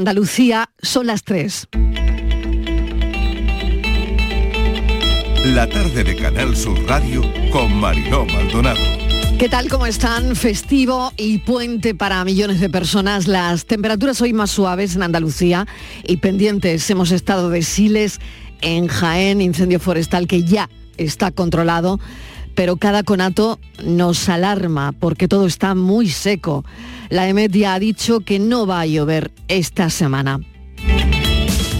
Andalucía son las 3. La tarde de Canal Sur Radio con Mariló Maldonado. ¿Qué tal? ¿Cómo están? Festivo y puente para millones de personas. Las temperaturas hoy más suaves en Andalucía y pendientes. Hemos estado de Siles en Jaén, incendio forestal que ya está controlado, pero cada conato nos alarma porque todo está muy seco. La EMET ya ha dicho que no va a llover esta semana.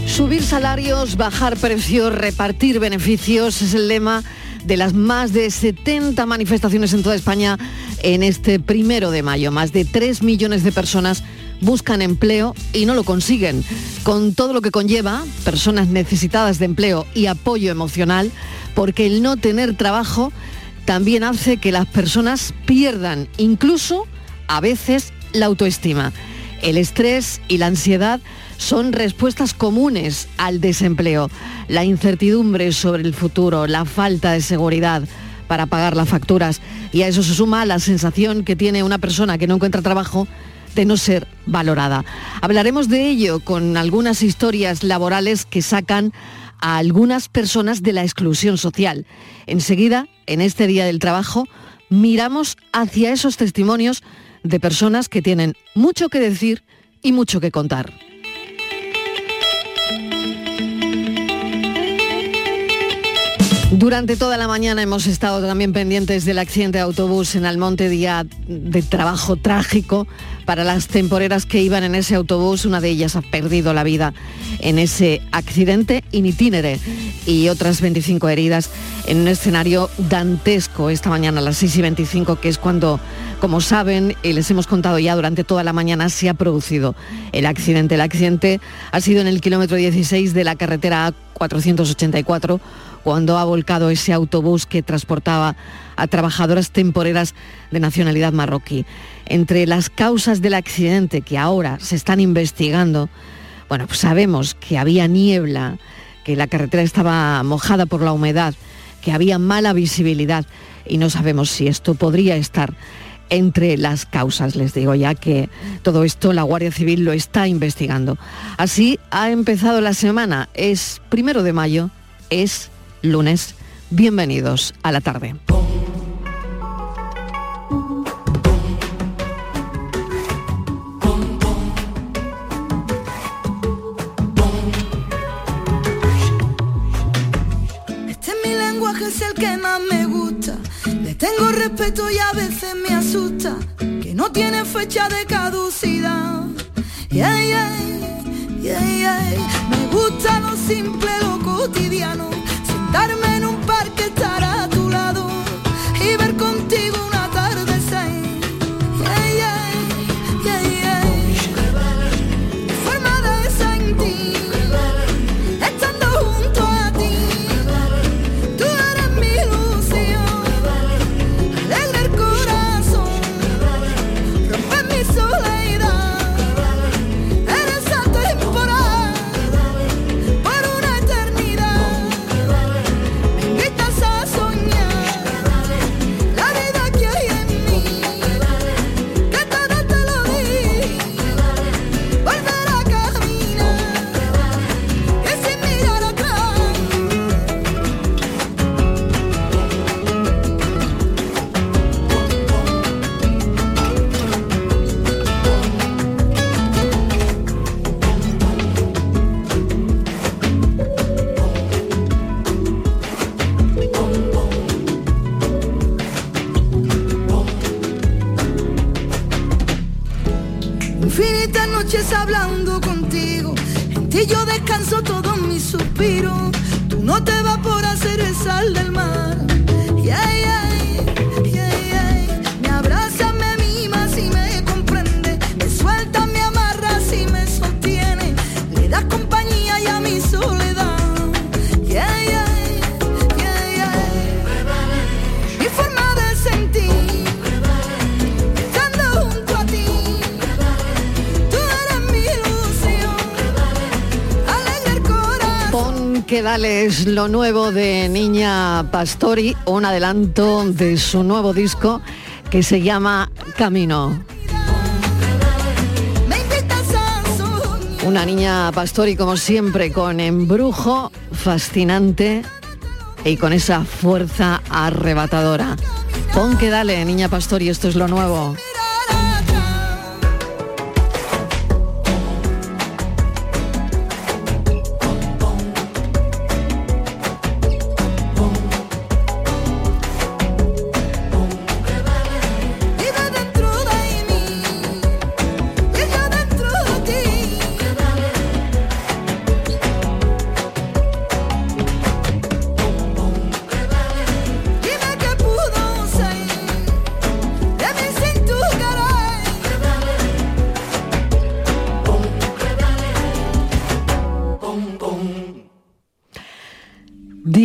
Subir salarios, bajar precios, repartir beneficios es el lema de las más de 70 manifestaciones en toda España en este primero de mayo. Más de 3 millones de personas buscan empleo y no lo consiguen. Con todo lo que conlleva, personas necesitadas de empleo y apoyo emocional, porque el no tener trabajo también hace que las personas pierdan incluso a veces la autoestima. El estrés y la ansiedad son respuestas comunes al desempleo. La incertidumbre sobre el futuro, la falta de seguridad para pagar las facturas y a eso se suma la sensación que tiene una persona que no encuentra trabajo de no ser valorada. Hablaremos de ello con algunas historias laborales que sacan a algunas personas de la exclusión social. Enseguida, en este Día del Trabajo, miramos hacia esos testimonios de personas que tienen mucho que decir y mucho que contar. Durante toda la mañana hemos estado también pendientes del accidente de autobús en Almonte, día de trabajo trágico para las temporeras que iban en ese autobús. Una de ellas ha perdido la vida en ese accidente in itinere y otras 25 heridas en un escenario dantesco esta mañana a las 6 y 25, que es cuando, como saben, y les hemos contado ya durante toda la mañana, se ha producido el accidente. El accidente ha sido en el kilómetro 16 de la carretera A484 cuando ha volcado ese autobús que transportaba a trabajadoras temporeras de nacionalidad marroquí. Entre las causas del accidente que ahora se están investigando, bueno, pues sabemos que había niebla, que la carretera estaba mojada por la humedad, que había mala visibilidad y no sabemos si esto podría estar entre las causas, les digo ya que todo esto la Guardia Civil lo está investigando. Así ha empezado la semana, es primero de mayo, es lunes. Bienvenidos a la tarde. Que más me gusta. Le tengo respeto y a veces me asusta. Que no tiene fecha de caducidad. Yeah, yeah, yeah. Me gusta lo simple, lo cotidiano Darme Pon que dale es lo nuevo de Niña Pastori, un adelanto de su nuevo disco que se llama Camino. Una niña pastori como siempre con embrujo fascinante y con esa fuerza arrebatadora. Pon que dale, niña pastori, esto es lo nuevo.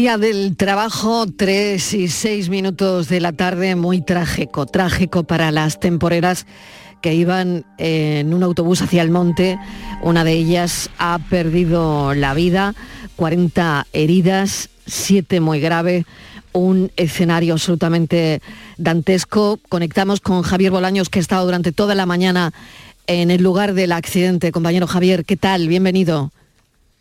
Día del trabajo, 3 y 6 minutos de la tarde, muy trágico, trágico para las temporeras que iban en un autobús hacia el monte. Una de ellas ha perdido la vida, 40 heridas, 7 muy graves, un escenario absolutamente dantesco. Conectamos con Javier Bolaños, que ha estado durante toda la mañana en el lugar del accidente. Compañero Javier, ¿qué tal? Bienvenido.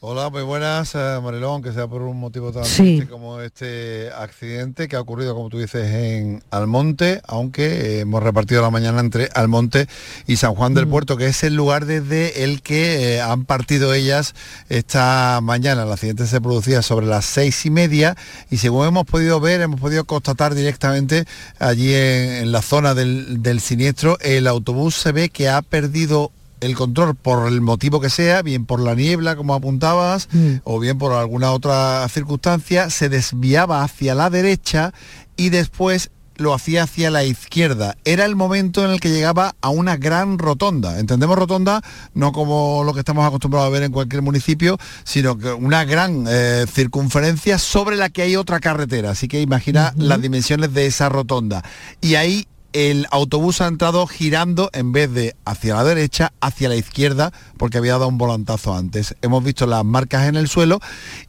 Hola, muy buenas, eh, Marilón, que sea por un motivo tan triste como este accidente que ha ocurrido, como tú dices, en Almonte, aunque eh, hemos repartido la mañana entre Almonte y San Juan del mm. Puerto, que es el lugar desde el que eh, han partido ellas esta mañana. El accidente se producía sobre las seis y media y según hemos podido ver, hemos podido constatar directamente allí en, la zona del, del siniestro, el autobús se ve que ha perdido el control por el motivo que sea, bien por la niebla, como apuntabas, mm. o bien por alguna otra circunstancia, se desviaba hacia la derecha y después lo hacía hacia la izquierda. Era el momento en el que llegaba a una gran rotonda. Entendemos rotonda no como lo que estamos acostumbrados a ver en cualquier municipio, sino que una gran eh, circunferencia sobre la que hay otra carretera. Así que imagina las dimensiones de esa rotonda. Y ahí el autobús ha entrado girando en vez de hacia la derecha, hacia la izquierda, porque había dado un volantazo antes. Hemos visto las marcas en el suelo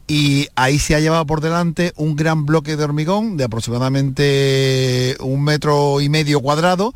y ahí se ha llevado por delante un gran bloque de hormigón de aproximadamente un metro y medio cuadrado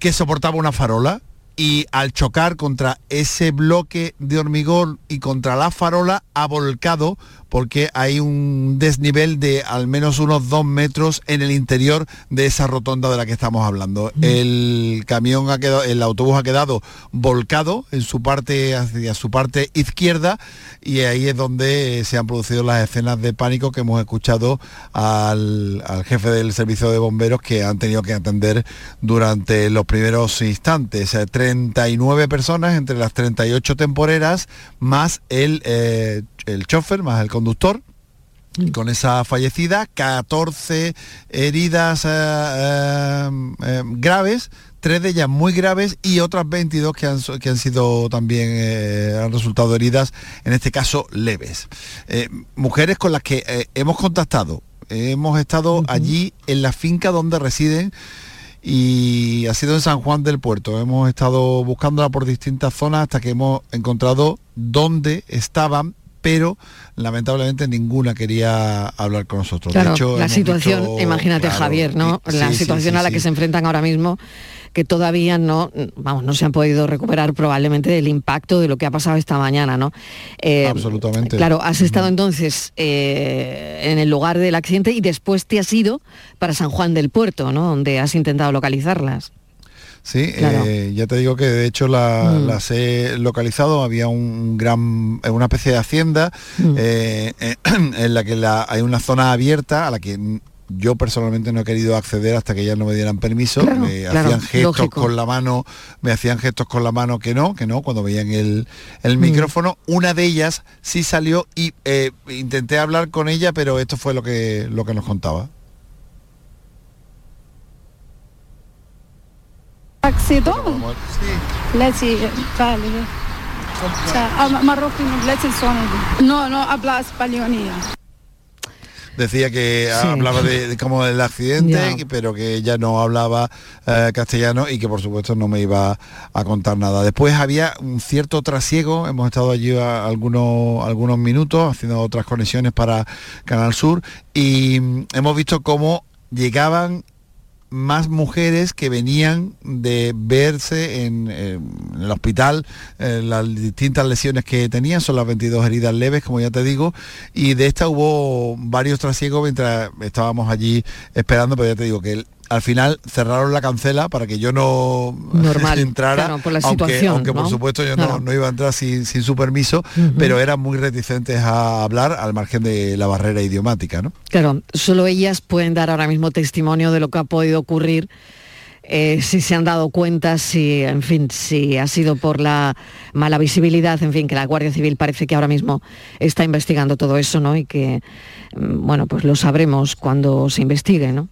que soportaba una farola y al chocar contra ese bloque de hormigón y contra la farola ha volcado porque hay un desnivel de al menos unos dos metros en el interior de esa rotonda de la que estamos hablando. Mm. El camión ha quedado, el autobús ha quedado volcado en su parte hacia su parte izquierda y ahí es donde se han producido las escenas de pánico que hemos escuchado al, jefe del servicio de bomberos que han tenido que atender durante los primeros instantes. 39 personas entre las 38 temporeras más el eh, el chofer más el conductor. Y con esa fallecida, 14 heridas eh, eh, graves, tres de ellas muy graves y otras 22 que han, que han sido también, han resultado heridas, en este caso leves. mujeres con las que hemos contactado, hemos estado allí en la finca donde residen y ha sido en San Juan del Puerto. Hemos estado buscándola por distintas zonas hasta que hemos encontrado dónde estaban pero lamentablemente ninguna quería hablar con nosotros. de hecho, la situación, imagínate Javier, ¿no? la situación a la que se enfrentan ahora mismo que todavía no, vamos, no se han podido recuperar probablemente del impacto de lo que ha pasado esta mañana, ¿no? Eh, Absolutamente. Claro, has estado entonces eh, en el lugar del accidente y después te has ido para San Juan del Puerto, ¿no? Donde has intentado localizarlas. Sí, eh, ya te digo que de hecho mm. las he localizado, había un gran, una especie de hacienda mm. eh, en la que hay una zona abierta a la que yo personalmente no he querido acceder hasta que ya no me dieran permiso. me hacían gestos con la mano, me hacían gestos con la mano que no, que no, cuando veían el, el mm. micrófono. Una de ellas sí salió y eh, intenté hablar con ella, pero esto fue lo que, lo que nos contaba. Vale. Marroquino, lei si suona. No, no, habla españolía. decía que hablaba de, como del accidente, pero que ella no hablaba eh, castellano y que por supuesto no me iba a contar nada. Después había un cierto trasiego, hemos estado allí algunos, algunos minutos haciendo otras conexiones para Canal Sur y mm, hemos visto cómo llegaban más mujeres que venían de verse en, el hospital, eh, las distintas lesiones que tenían, son las 22 heridas leves, como ya te digo, y de esta hubo varios trasiegos mientras estábamos allí esperando, pero ya te digo que al final cerraron la cancela para que yo no entrara, por la aunque, aunque por supuesto yo no, iba a entrar sin, su permiso, pero eran muy reticentes a hablar al margen de la barrera idiomática. ¿no? Claro, solo ellas pueden dar ahora mismo testimonio de lo que ha podido ocurrir. Eh, si se han dado cuenta, si, en fin, si ha sido por la mala visibilidad, en fin, que la Guardia Civil parece que ahora mismo está investigando todo eso, ¿no? Y que, mm, bueno, pues lo sabremos cuando se investigue, ¿no?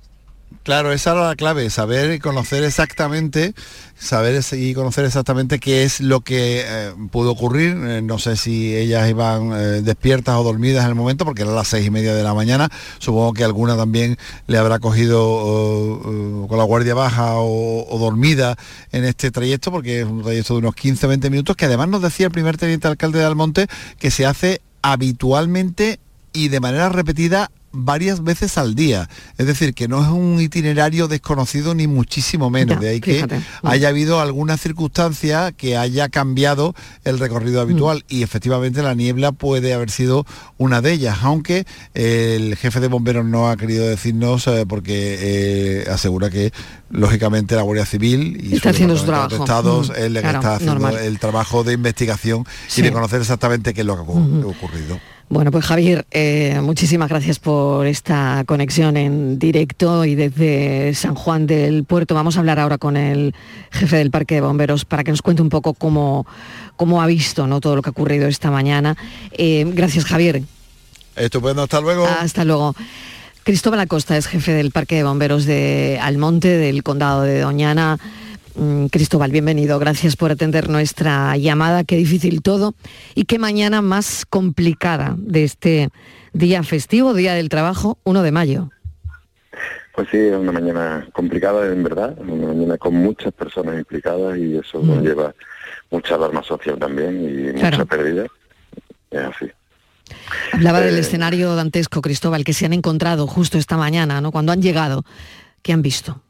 Claro, esa era la clave, saber y conocer exactamente, saber y conocer exactamente qué es lo que eh, pudo ocurrir. Eh, no sé si ellas iban eh, despiertas o dormidas en el momento, porque eran las seis y media de la mañana. Supongo que alguna también le habrá cogido con la guardia baja o, o, dormida en este trayecto, porque es un trayecto de unos 15-20 minutos, que además nos decía el primer teniente alcalde de Almonte que se hace habitualmente y de manera repetida varias veces al día. Es decir, que no es un itinerario desconocido ni muchísimo menos. de ahí que haya habido alguna circunstancia que haya cambiado el recorrido habitual. Mm. Y efectivamente la niebla puede haber sido una de ellas, aunque el jefe de bomberos no ha querido decirnos eh, porque eh, asegura que lógicamente la Guardia Civil y está haciendo su trabajo. Estados, mm. está haciendo el trabajo de investigación y de conocer exactamente qué es lo que ha ocurrido. Bueno, pues Javier, eh, muchísimas gracias por esta conexión en directo y desde San Juan del Puerto. Vamos a hablar ahora con el jefe del Parque de Bomberos para que nos cuente un poco cómo, cómo ha visto ¿no? todo lo que ha ocurrido esta mañana. Eh, gracias, Javier. Estupendo, hasta luego. Hasta luego. Cristóbal Acosta es jefe del Parque de Bomberos de Almonte, del Condado de Doñana. Mm, Cristóbal, bienvenido. Gracias por atender nuestra llamada. Qué difícil todo y qué mañana más complicada de este día festivo, Día del Trabajo, 1 de mayo. Pues sí, es una mañana complicada en verdad, una mañana con muchas personas implicadas y eso mm. lleva mucha alarma social también y mucha pérdida. Es así. Hablaba del eh, escenario dantesco, Cristóbal, que se han encontrado justo esta mañana, ¿no? Cuando han llegado, ¿qué han visto?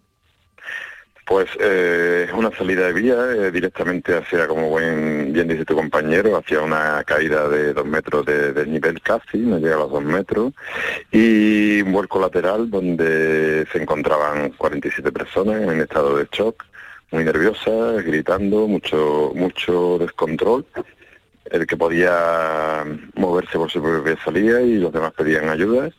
Pues eh, es una salida de vía eh, directamente hacia, como bien dice tu compañero, hacia una caída de dos metros de, nivel casi, no llega a los dos metros, y un vuelco lateral donde se encontraban 47 personas en estado de shock, muy nerviosas, gritando, mucho, mucho descontrol. El que podía moverse por su propia salida y los demás pedían ayudas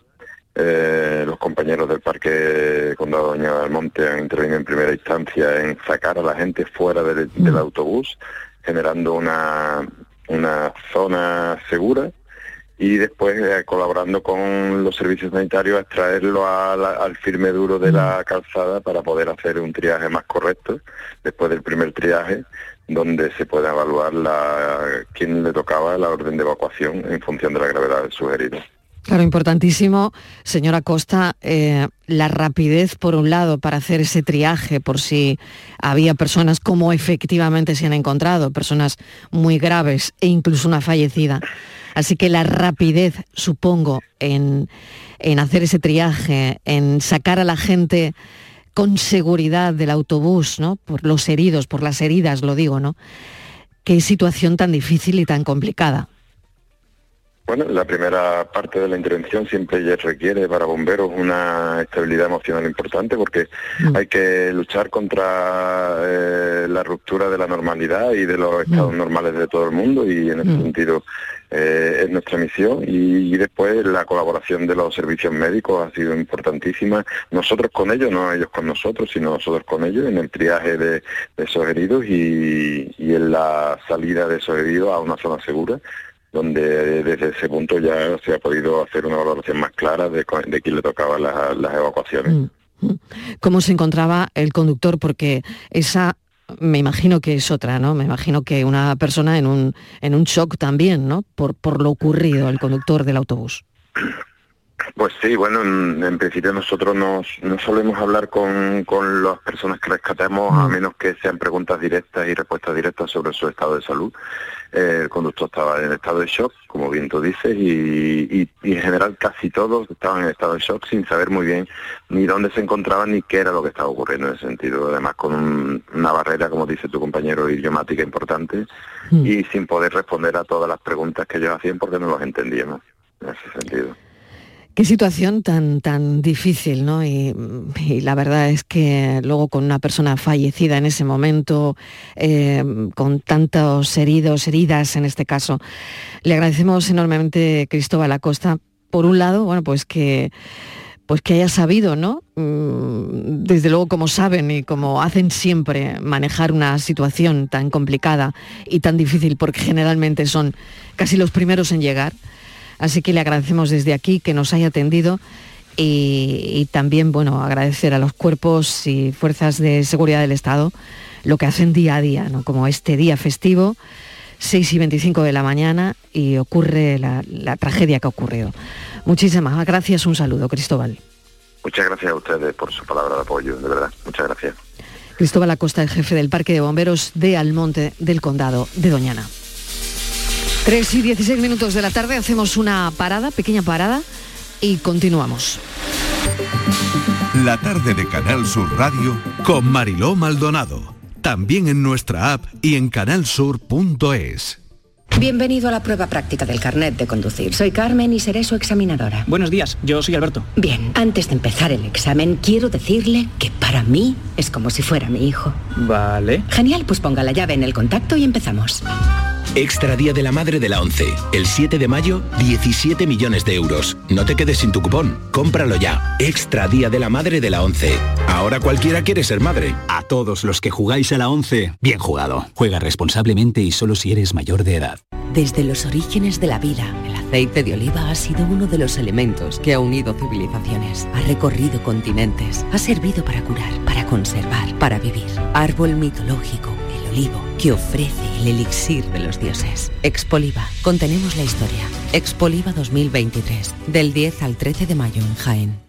eh, los compañeros del Parque Condado Doña del Monte han intervenido en primera instancia en sacar a la gente fuera del, mm. autobús, generando una, una zona segura y después eh, colaborando con los servicios sanitarios a extraerlo al firme duro de la mm. calzada para poder hacer un triaje más correcto después del primer triaje donde se puede evaluar la, quién le tocaba la orden de evacuación en función de la gravedad de sus heridos. Claro, importantísimo, señora Costa, eh, la rapidez, por un lado, para hacer ese triaje, por si había personas como efectivamente se han encontrado, personas muy graves e incluso una fallecida. Así que la rapidez, supongo, en, en hacer ese triaje, en sacar a la gente con seguridad del autobús, ¿no? Por los heridos, por las heridas, lo digo, ¿no? Qué situación tan difícil y tan complicada. Bueno, la primera parte de la intervención siempre requiere para bomberos una estabilidad emocional importante porque mm. hay que luchar contra eh, la ruptura de la normalidad y de los mm. estados normales de todo el mundo y en ese mm. sentido eh, es nuestra misión y, después la colaboración de los servicios médicos ha sido importantísima, nosotros con ellos, no ellos con nosotros, sino nosotros con ellos en el triaje de, esos heridos y en la salida de esos heridos a una zona segura donde desde ese punto ya se ha podido hacer una valoración más clara de, de quién le tocaba las, evacuaciones. Mm, mm. ¿Cómo se encontraba el conductor? Porque esa me imagino que es otra, ¿no? Me imagino que una persona en un, en un shock también, ¿no? Por, por lo ocurrido, el conductor del autobús. Pues sí, bueno, en, principio nosotros nos, no solemos hablar con, con las personas que rescatemos a mm. menos que sean preguntas directas y respuestas directas sobre su estado de salud. Eh, el conductor estaba en estado de shock, como bien tú dices, y, en general casi todos estaban en estado de shock sin saber muy bien ni dónde se encontraban ni qué era lo que estaba ocurriendo en ese sentido. Además con una barrera, como dice tu compañero, idiomática importante mm. y sin poder responder a todas las preguntas que ellos hacían porque no los entendíamos en ese sentido. Qué situación tan, tan difícil, ¿no? Y, la verdad es que luego con una persona fallecida en ese momento, eh, con tantos heridos, heridas en este caso, le agradecemos enormemente Cristóbal Acosta, por un lado, bueno, pues que pues que haya sabido, ¿no? Mm, desde luego, como saben y como hacen siempre, manejar una situación tan complicada y tan difícil, porque generalmente son casi los primeros en llegar Así que le agradecemos desde aquí que nos haya atendido y, también, bueno, agradecer a los cuerpos y fuerzas de seguridad del Estado lo que hacen día a día, ¿no? Como este día festivo, 6 y 25 de la mañana y ocurre la, tragedia que ha ocurrido. Muchísimas gracias, un saludo, Cristóbal. Muchas gracias a ustedes por su palabra de apoyo, de verdad. Muchas gracias. Cristóbal Acosta, el jefe del Parque de Bomberos de Almonte del Condado de Doñana. 3 y 16 minutos de la tarde hacemos una parada, pequeña parada, y continuamos. La tarde de Canal Sur Radio con Mariló Maldonado. También en nuestra app y en canalsur.es. Bienvenido a la prueba práctica del carnet de conducir. Soy Carmen y seré su examinadora. Buenos días, yo soy Alberto. Bien, antes de empezar el examen, quiero decirle que para mí es como si fuera mi hijo. Vale. Genial, pues ponga la llave en el contacto y empezamos. Extra Día de la Madre de la 11. El 7 de mayo, 17 millones de euros. No te quedes sin tu cupón. Cómpralo ya. Extra Día de la Madre de la 11. Ahora cualquiera quiere ser madre. A todos los que jugáis a la 11, bien jugado. Juega responsablemente y solo si eres mayor de edad. Desde los orígenes de la vida, el aceite de oliva ha sido uno de los elementos que ha unido civilizaciones. Ha recorrido continentes. Ha servido para curar, para conservar, para vivir. Árbol mitológico olivo que ofrece el elixir de los dioses. Expoliva, contenemos la historia. Expoliva 2023, del 10 al 13 de mayo en Jaén.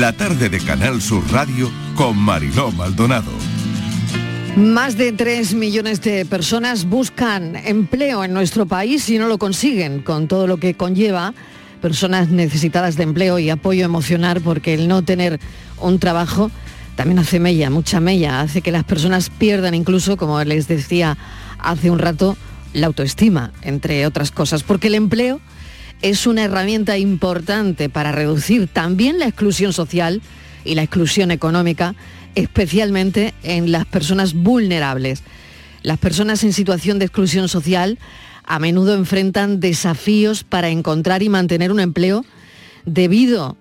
La tarde de Canal Sur Radio con Mariló Maldonado. Más de 3 millones de personas buscan empleo en nuestro país y no lo consiguen, con todo lo que conlleva personas necesitadas de empleo y apoyo emocional, porque el no tener un trabajo también hace mella, mucha mella, hace que las personas pierdan incluso, como les decía hace un rato, la autoestima, entre otras cosas, porque el empleo es una herramienta importante para reducir también la exclusión social y la exclusión económica, especialmente en las personas vulnerables. Las personas en situación de exclusión social a menudo enfrentan desafíos para encontrar y mantener un empleo debido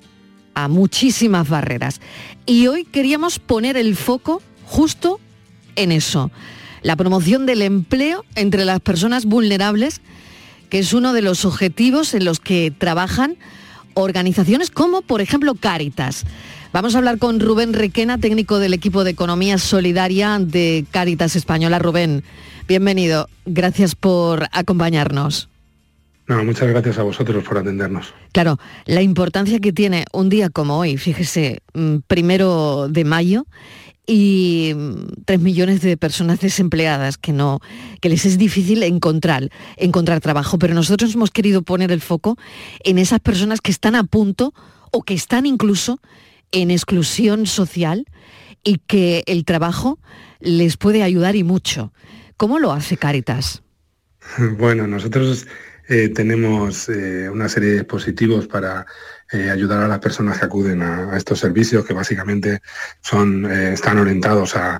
a muchísimas barreras. Y hoy queríamos poner el foco justo en eso, la promoción del empleo entre las personas vulnerables que es uno de los objetivos en los que trabajan organizaciones como, por ejemplo, Cáritas. Vamos a hablar con Rubén Requena, técnico del equipo de Economía Solidaria de Cáritas Española. Rubén, bienvenido. Gracias por acompañarnos. No, muchas gracias a vosotros por atendernos. Claro, la importancia que tiene un día como hoy, fíjese, mm, primero de mayo, y mm, tres millones de personas desempleadas que no que les es difícil encontrar encontrar trabajo. Pero nosotros hemos querido poner el foco en esas personas que están a punto o que están incluso en exclusión social y que el trabajo les puede ayudar y mucho. Cómo lo hace Caritas bueno nosotros eh, tenemos eh, una serie de dispositivos para eh, ayudar a las personas que acuden a, estos servicios, que básicamente son, eh, están orientados a,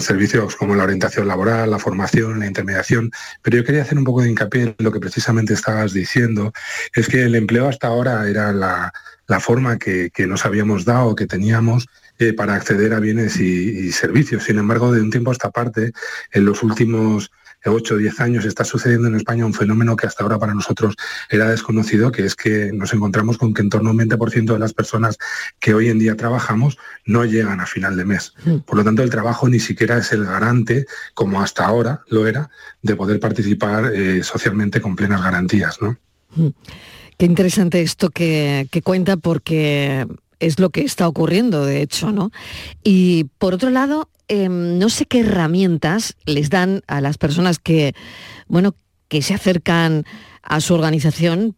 servicios como la orientación laboral, la formación, la intermediación. Pero yo quería hacer un poco de hincapié en lo que precisamente estabas diciendo, es que el empleo hasta ahora era la, forma que, nos habíamos dado, que teníamos eh, para acceder a bienes y, servicios. Sin embargo, de un tiempo a esta parte, en los últimos 8 o 10 años está sucediendo en España un fenómeno que hasta ahora para nosotros era desconocido, que es que nos encontramos con que en torno a un 20% de las personas que hoy en día trabajamos no llegan a final de mes. Mm. Por lo tanto, el trabajo ni siquiera es el garante, como hasta ahora lo era, de poder participar eh, socialmente con plenas garantías. ¿no? Mm. Qué interesante esto que, que cuenta porque es lo que está ocurriendo, de hecho, ¿no? Y por otro lado, Em, no sé qué herramientas les dan a las personas que, bueno, que se acercan a su organización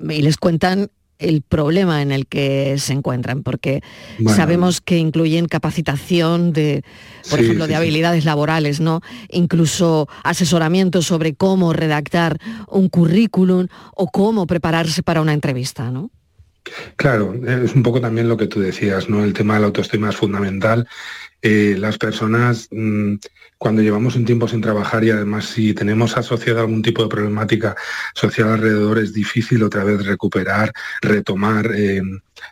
y les cuentan el problema en el que se encuentran, porque sabemos que incluyen capacitación de, por ejemplo, de habilidades laborales, ¿no? Incluso asesoramiento sobre cómo redactar un currículum o cómo prepararse para una entrevista, ¿no? Claro, es un poco también lo que tú decías, ¿no? El tema de la autoestima es fundamental eh, las personas mm, cuando llevamos un tiempo sin trabajar y además si tenemos asociada algún tipo de problemática social alrededor es difícil otra vez recuperar, retomar eh,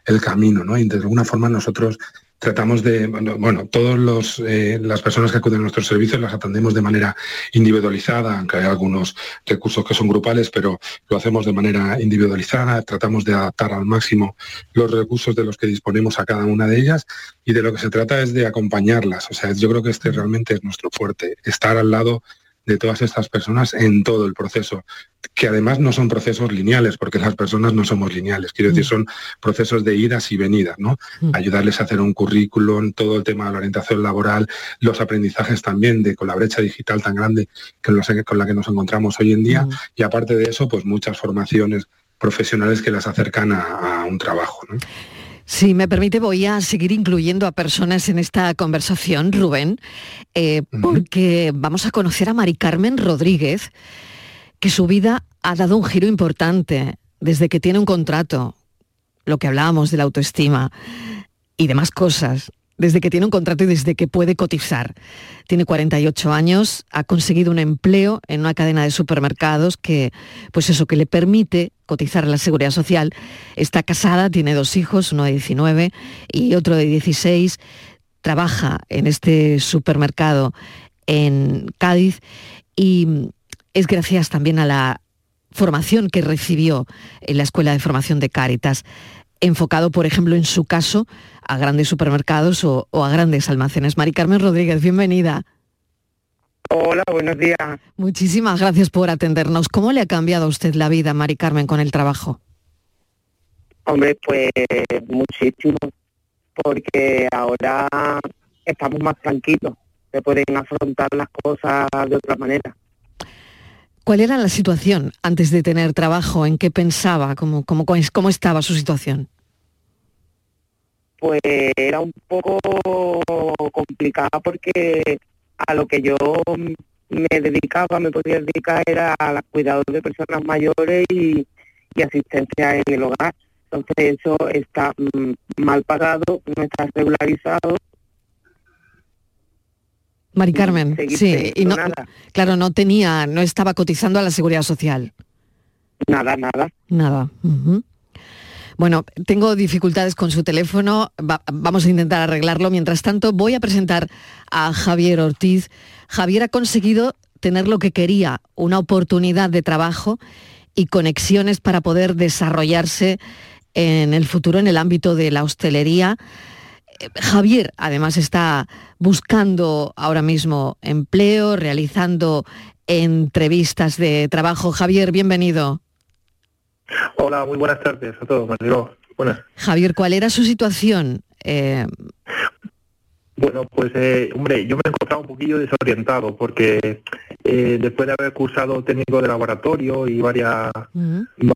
el camino, ¿no? Y de alguna forma nosotros tratamos de, bueno, todas eh, las personas que acuden a nuestros servicios las atendemos de manera individualizada, aunque hay algunos recursos que son grupales, pero lo hacemos de manera individualizada, tratamos de adaptar al máximo los recursos de los que disponemos a cada una de ellas y de lo que se trata es de acompañarlas. O sea, yo creo que este realmente es nuestro fuerte, estar al lado de todas estas personas en todo el proceso, que además no son procesos lineales, porque las personas no somos lineales, quiero decir, mm. son procesos de idas y venidas, ¿no? Mm. Ayudarles a hacer un currículum, todo el tema de la orientación laboral, los aprendizajes también de con la brecha digital tan grande que con la que nos encontramos hoy en día, mm. y aparte de eso, pues muchas formaciones profesionales que las acercan a, a un trabajo. ¿no? Si me permite, voy a seguir incluyendo a personas en esta conversación, Rubén, eh, porque vamos a conocer a Mari Carmen Rodríguez, que su vida ha dado un giro importante desde que tiene un contrato, lo que hablábamos de la autoestima y demás cosas desde que tiene un contrato y desde que puede cotizar. Tiene 48 años, ha conseguido un empleo en una cadena de supermercados que, pues eso, que le permite cotizar a la seguridad social. Está casada, tiene dos hijos, uno de 19 y otro de 16. Trabaja en este supermercado en Cádiz y es gracias también a la formación que recibió en la Escuela de Formación de Cáritas enfocado, por ejemplo, en su caso, a grandes supermercados o, a grandes almacenes. Mari Carmen Rodríguez, bienvenida. Hola, buenos días. Muchísimas gracias por atendernos. ¿Cómo le ha cambiado a usted la vida, Mari Carmen, con el trabajo? Hombre, pues muchísimo, porque ahora estamos más tranquilos, se pueden afrontar las cosas de otra manera. ¿Cuál era la situación antes de tener trabajo? ¿En qué pensaba? ¿Cómo, cómo, cómo estaba su situación? Pues era un poco complicada porque a lo que yo me dedicaba, me podía dedicar era al cuidado de personas mayores y, asistencia en el hogar. Entonces eso está mm, mal pagado, no está regularizado Mari Carmen, sí, y no, claro, no tenía, no estaba cotizando a la seguridad social. Nada, nada. Nada. Bueno, tengo dificultades con su teléfono, vamos a intentar arreglarlo. Mientras tanto, voy a presentar a Javier Ortiz. Javier ha conseguido tener lo que quería, una oportunidad de trabajo y conexiones para poder desarrollarse en el futuro en el ámbito de la hostelería Javier además está buscando ahora mismo empleo, realizando entrevistas de trabajo. Javier, bienvenido. Hola, muy buenas tardes a todos. Buenas. Javier, ¿cuál era su situación? Eh, bueno, pues eh, hombre, yo me he encontrado un poquillo desorientado porque eh, después de haber cursado técnico de laboratorio y varias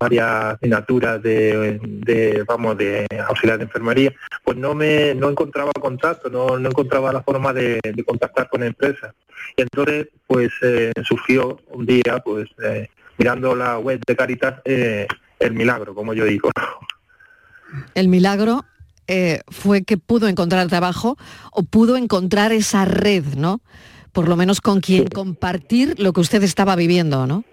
varias asignaturas de, vamos de auxiliar de enfermería, pues no me no encontraba contacto, no, no encontraba la forma de, contactar con empresas. Y entonces, pues eh, surgió un día, pues mirando la web de Caritas, el milagro, como yo digo. El milagro eh, fue que pudo encontrar trabajo o pudo encontrar esa red, ¿no? Por lo menos con quien compartir lo que usted estaba viviendo, ¿no?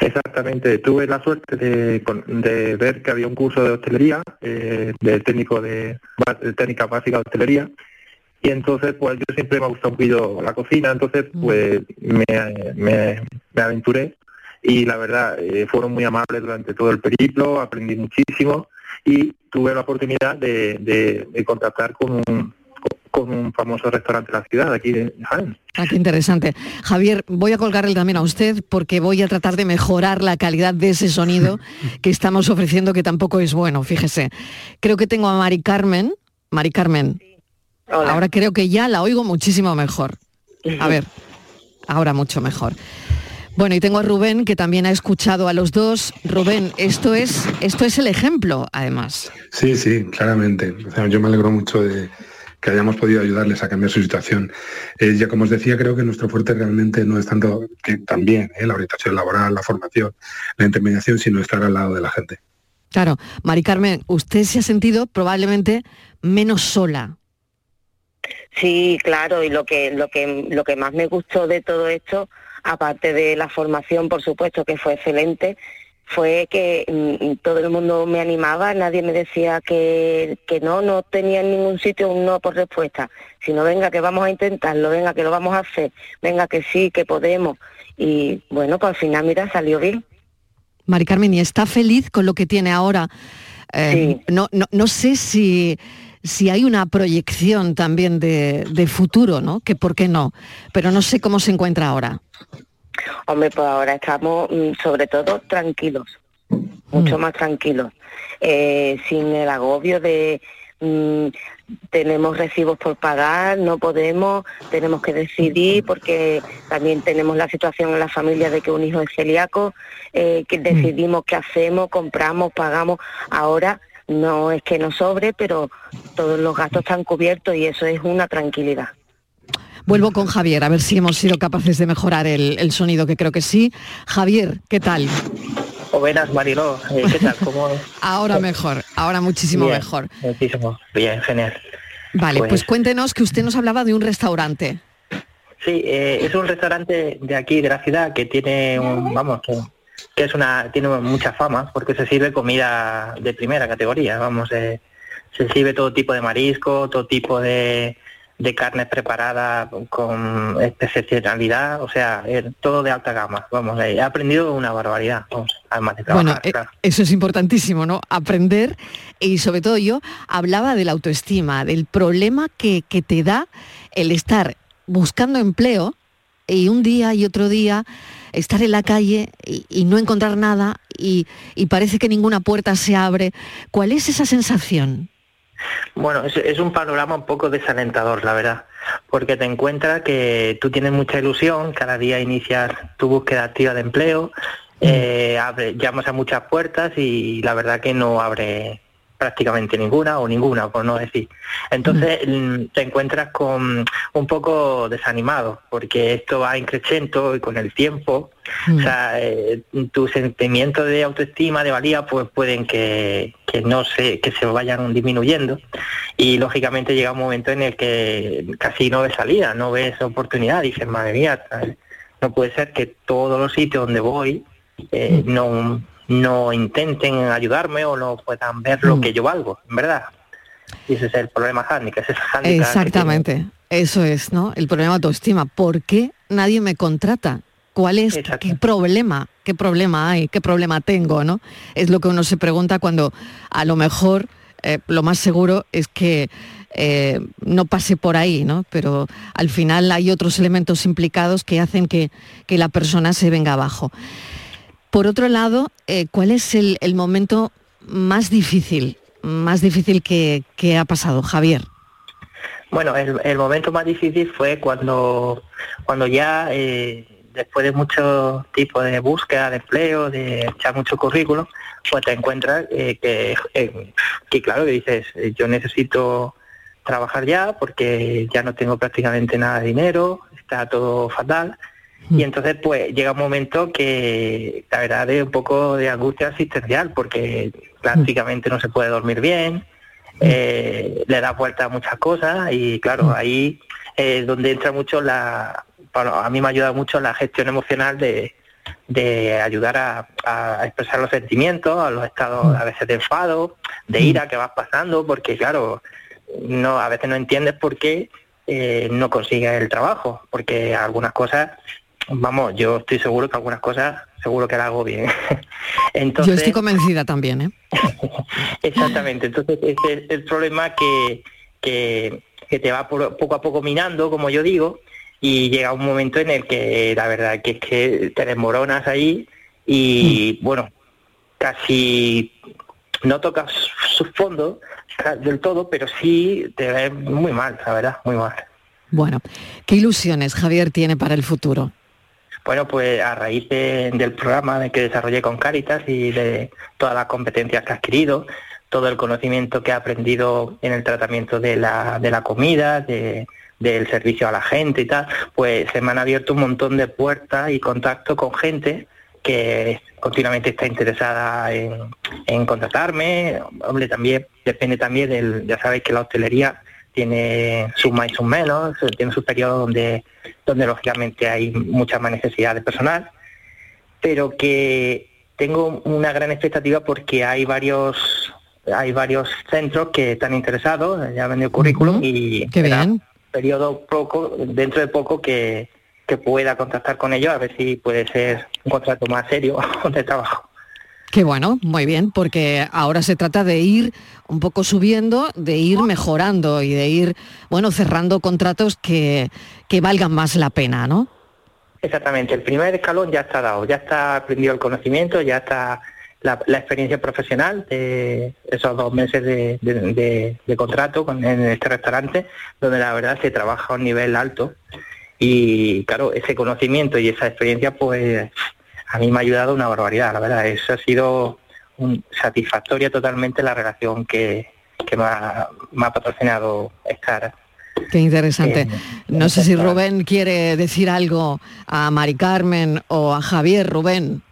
Exactamente, tuve la suerte de, ver que había un curso de hostelería, eh, de técnico de, técnica básica de hostelería, y entonces pues yo siempre me ha gustado un poquito la cocina, entonces mm. pues me, aventuré. Y la verdad eh, fueron muy amables durante todo el periplo, aprendí muchísimo y tuve la oportunidad de, de contactar con un, con un famoso restaurante de la ciudad, aquí de Jaén. Ah, qué interesante. Javier, voy a colgarle también a usted porque voy a tratar de mejorar la calidad de ese sonido que estamos ofreciendo, que tampoco es bueno, fíjese. Creo que tengo a Mari Carmen. Mari Carmen. Ahora creo que ya la oigo muchísimo mejor. A ver, ahora mucho mejor. Bueno, y tengo a Rubén, que también ha escuchado a los dos. Rubén, esto es, esto es el ejemplo, además. Sí, sí, claramente. yo me alegro mucho de, que hayamos podido ayudarles a cambiar su situación. Eh, ya como os decía, creo que nuestro fuerte realmente no es tanto que también eh, la orientación laboral, la formación, la intermediación, sino estar al lado de la gente. Claro, Mari Carmen, usted se ha sentido probablemente menos sola. Sí, claro, y lo que, lo que, lo que más me gustó de todo esto, aparte de la formación, por supuesto, que fue excelente, fue que mm, todo el mundo me animaba, nadie me decía que, que no, no tenía en ningún sitio un no por respuesta, sino venga que vamos a intentarlo, venga que lo vamos a hacer, venga que sí, que podemos. Y bueno, pues al final, mira, salió bien. Mari Carmen, ¿y está feliz con lo que tiene ahora? Eh, no, no, no sé si si hay una proyección también de, de, futuro, ¿no? Que por qué no, pero no sé cómo se encuentra ahora. Hombre, pues ahora estamos mm, sobre todo tranquilos, mucho mm. más tranquilos, eh, sin el agobio de mm, tenemos recibos por pagar, no podemos, tenemos que decidir porque también tenemos la situación en la familia de que un hijo es celíaco, eh, que decidimos qué hacemos, compramos, pagamos. Ahora no es que nos sobre, pero todos los gastos están cubiertos y eso es una tranquilidad. Vuelvo con Javier, a ver si hemos sido capaces de mejorar el, sonido, que creo que sí. Javier, ¿qué tal? O buenas, Mariló. Eh, ¿Qué tal? ¿Cómo... ahora mejor, ahora muchísimo mejor. Muchísimo, bien, genial. Vale, pues... pues, cuéntenos que usted nos hablaba de un restaurante. Sí, eh, es un restaurante de aquí, de la ciudad, que tiene, un, vamos, que, es una, tiene mucha fama, porque se sirve comida de primera categoría, vamos, eh, se sirve todo tipo de marisco, todo tipo de, de carne preparada con excepcionalidad, o sea, todo de alta gama. Vamos, he aprendido una barbaridad, además de trabajar. Bueno, eh, eso es importantísimo, ¿no? Aprender y sobre todo yo hablaba de la autoestima, del problema que, te da el estar buscando empleo y un día y otro día estar en la calle y, no encontrar nada y, y, parece que ninguna puerta se abre. ¿Cuál es esa sensación? Bueno, es, un panorama un poco desalentador, la verdad, porque te encuentras que tú tienes mucha ilusión, cada día inicias tu búsqueda activa de empleo, mm. eh, llamas a muchas puertas y la verdad que no abre prácticamente ninguna o ninguna, por no decir. Entonces mm, te encuentras con un poco desanimado, porque esto va increciendo y con el tiempo, o sea, eh, tus sentimientos de autoestima, de valía, pues pueden que, que no se, que se vayan disminuyendo. Y lógicamente llega un momento en el que casi no ves salida, no ves oportunidad, dices, madre mía, no puede ser que todos los sitios donde voy eh, no no intenten ayudarme o no puedan ver lo mm. que yo valgo, en verdad. Y ese es el problema handicap, es Exactamente, eso es, ¿no? El problema de autoestima. ¿Por qué nadie me contrata? ¿Cuál es? ¿Qué problema? ¿Qué problema hay? ¿Qué problema tengo? ¿no? Es lo que uno se pregunta cuando a lo mejor eh, lo más seguro es que eh, no pase por ahí, ¿no? Pero al final hay otros elementos implicados que hacen que, que la persona se venga abajo. Por otro lado, eh, ¿cuál es el, momento más difícil, más difícil que, ha pasado, Javier? Bueno, el, momento más difícil fue cuando, cuando ya, eh, después de mucho tipo de búsqueda de empleo, de echar mucho currículum, pues te encuentras eh, que, que, claro, que dices, yo necesito trabajar ya porque ya no tengo prácticamente nada de dinero, está todo fatal Y mm. entonces pues llega un momento que la verdad es un poco de angustia asistencial porque prácticamente no se puede dormir bien, mm. eh, le da vuelta a muchas cosas y claro, ahí es donde entra mucho la, bueno, a mí me ayuda mucho la gestión emocional de, de ayudar a, expresar los sentimientos, a los estados a veces de enfado, de ira que vas pasando, porque claro, no a veces no entiendes por qué eh, no consigues el trabajo, porque algunas cosas vamos, yo estoy seguro que algunas cosas seguro que la hago bien. Entonces, yo estoy convencida también, ¿eh? exactamente. Entonces, es el, problema que, que, te va poco a poco minando, como yo digo, y llega un momento en el que la verdad que es que te desmoronas ahí y, mm. bueno, casi no tocas su fondo del todo, pero sí te ves muy mal, la verdad, muy mal. Bueno, ¿qué ilusiones Javier tiene para el futuro? Bueno, pues a raíz del programa que desarrollé con Caritas y de todas las competencias que ha adquirido, todo el conocimiento que ha aprendido en el tratamiento de la, de la comida, del servicio a la gente y tal, pues se me han abierto un montón de puertas y contacto con gente que continuamente está interesada en, en contratarme. Hombre, también depende también del, ya sabéis que la hostelería tiene sus más y sus menos, tiene sus periodos donde, donde lógicamente hay mucha más necesidad de personal, pero que tengo una gran expectativa porque hay varios hay varios centros que están interesados, ya ven el currículum y Qué bien. periodo poco, dentro de poco que, que pueda contactar con ellos a ver si puede ser un contrato más serio de trabajo. Qué bueno, muy bien, porque ahora se trata de ir un poco subiendo, de ir mejorando y de ir, bueno, cerrando contratos que, que valgan más la pena, ¿no? Exactamente, el primer escalón ya está dado, ya está aprendido el conocimiento, ya está la, experiencia profesional de esos dos meses de, contrato con, en este restaurante, donde la verdad se trabaja a un nivel alto y claro, ese conocimiento y esa experiencia pues a mí me ha ayudado una barbaridad, la verdad. Eso ha sido un, satisfactoria totalmente la relación que, me, ha, patrocinado estar. Qué interesante. no sé si Rubén quiere decir algo a Mari Carmen o a Javier. Rubén.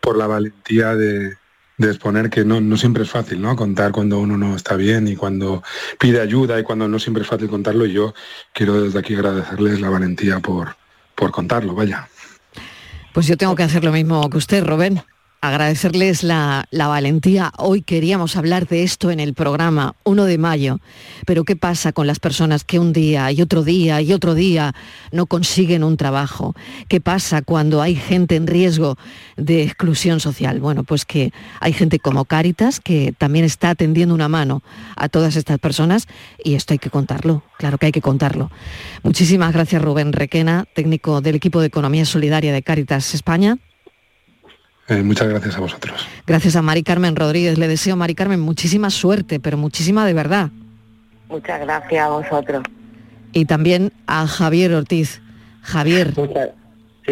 Por, la valentía de, exponer que no, no, siempre es fácil, ¿no? Contar cuando uno no está bien y cuando pide ayuda y cuando no siempre es fácil contarlo. Y yo quiero desde aquí agradecerles la valentía por, por contarlo, vaya. Pues yo tengo que hacer lo mismo que usted, Rubén agradecerles la, valentía. Hoy queríamos hablar de esto en el programa 1 de mayo, pero ¿qué pasa con las personas que un día y otro día y otro día no consiguen un trabajo? ¿Qué pasa cuando hay gente en riesgo de exclusión social? Bueno, pues que hay gente como Cáritas que también está atendiendo una mano a todas estas personas y esto hay que contarlo, claro que hay que contarlo. Muchísimas gracias Rubén Requena, técnico del equipo de Economía Solidaria de Cáritas España. Eh, muchas gracias a vosotros. Gracias a Mari Carmen Rodríguez. Le deseo, Mari Carmen, muchísima suerte, pero muchísima de verdad. Muchas gracias a vosotros. Y también a Javier Ortiz. Javier,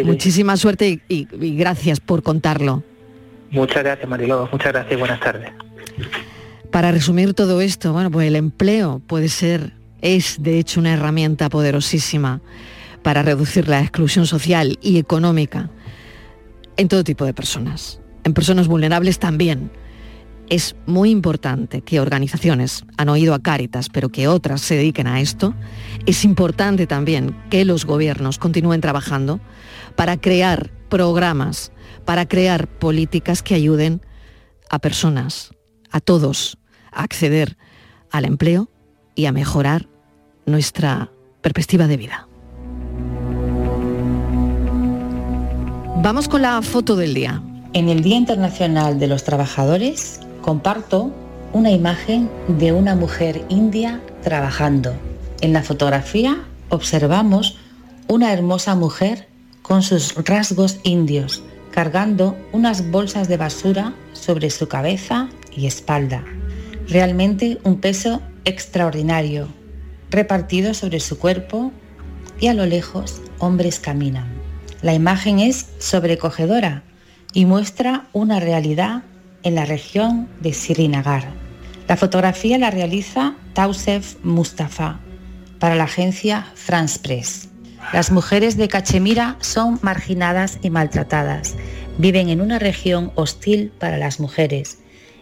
muchísima suerte y, gracias por contarlo. Muchas gracias, Mariló. Muchas gracias y buenas tardes. Para resumir todo esto, bueno, pues el empleo puede ser, es de hecho una herramienta poderosísima para reducir la exclusión social y económica en todo tipo de personas, en personas vulnerables también. Es muy importante que organizaciones, han oído a Cáritas, pero que otras se dediquen a esto. Es importante también que los gobiernos continúen trabajando para crear programas, para crear políticas que ayuden a personas, a todos, a acceder al empleo y a mejorar nuestra perspectiva de vida. Vamos con la foto del día. En el Día Internacional de los Trabajadores comparto una imagen de una mujer india trabajando. En la fotografía observamos una hermosa mujer con sus rasgos indios, cargando unas bolsas de basura sobre su cabeza y espalda. Realmente un peso extraordinario, repartido sobre su cuerpo y a lo lejos hombres caminan. La imagen es sobrecogedora y muestra una realidad en la región de Srinagar. La fotografía la realiza Tausef Mustafa para la agencia France Press. Las mujeres de Cachemira son marginadas y maltratadas. Viven en una región hostil para las mujeres,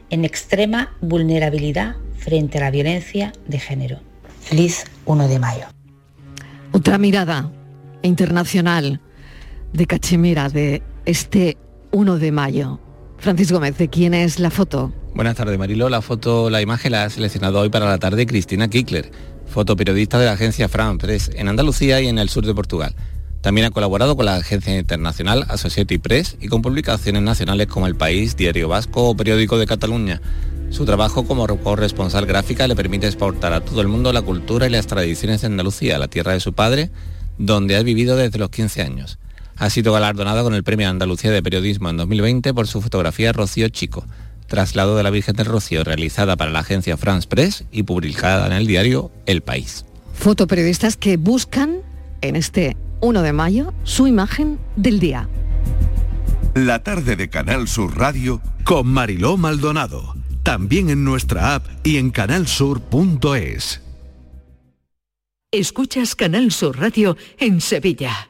en extrema vulnerabilidad frente a la violencia de género. Feliz 1 de mayo. Otra mirada internacional de Cachemira de este 1 de mayo. Francisco Gómez, ¿de quién es la foto? Buenas tardes, Marilo. La foto, la imagen la ha seleccionado hoy para la tarde Cristina Kickler, fotoperiodista de la agencia Fran Press en Andalucía y en el sur de Portugal. También ha colaborado con la agencia internacional Associated Press y con publicaciones nacionales como El País, Diario Vasco o Periódico de Cataluña. Su trabajo como corresponsal gráfica le permite exportar a todo el mundo la cultura y las tradiciones de Andalucía, la tierra de su padre, donde ha vivido desde los 15 años. Ha sido galardonada con el Premio Andalucía de Periodismo en 2020 por su fotografía Rocío Chico, traslado de la Virgen del Rocío realizada para la agencia France Press y publicada en el diario El País. Fotoperiodistas que buscan en este 1 de mayo su imagen del día. La tarde de Canal Sur Radio con Mariló Maldonado. También en nuestra app y en canalsur.es. Escuchas Canal Sur Radio en Sevilla.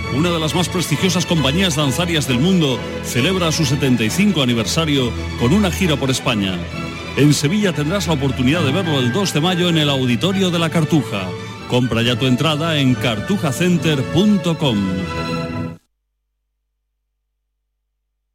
una de las más prestigiosas compañías danzarias del mundo, celebra su 75 aniversario con una gira por España. En Sevilla tendrás la oportunidad de verlo el 2 de mayo en el Auditorio de la Cartuja. Compra ya tu entrada en cartujacenter.com.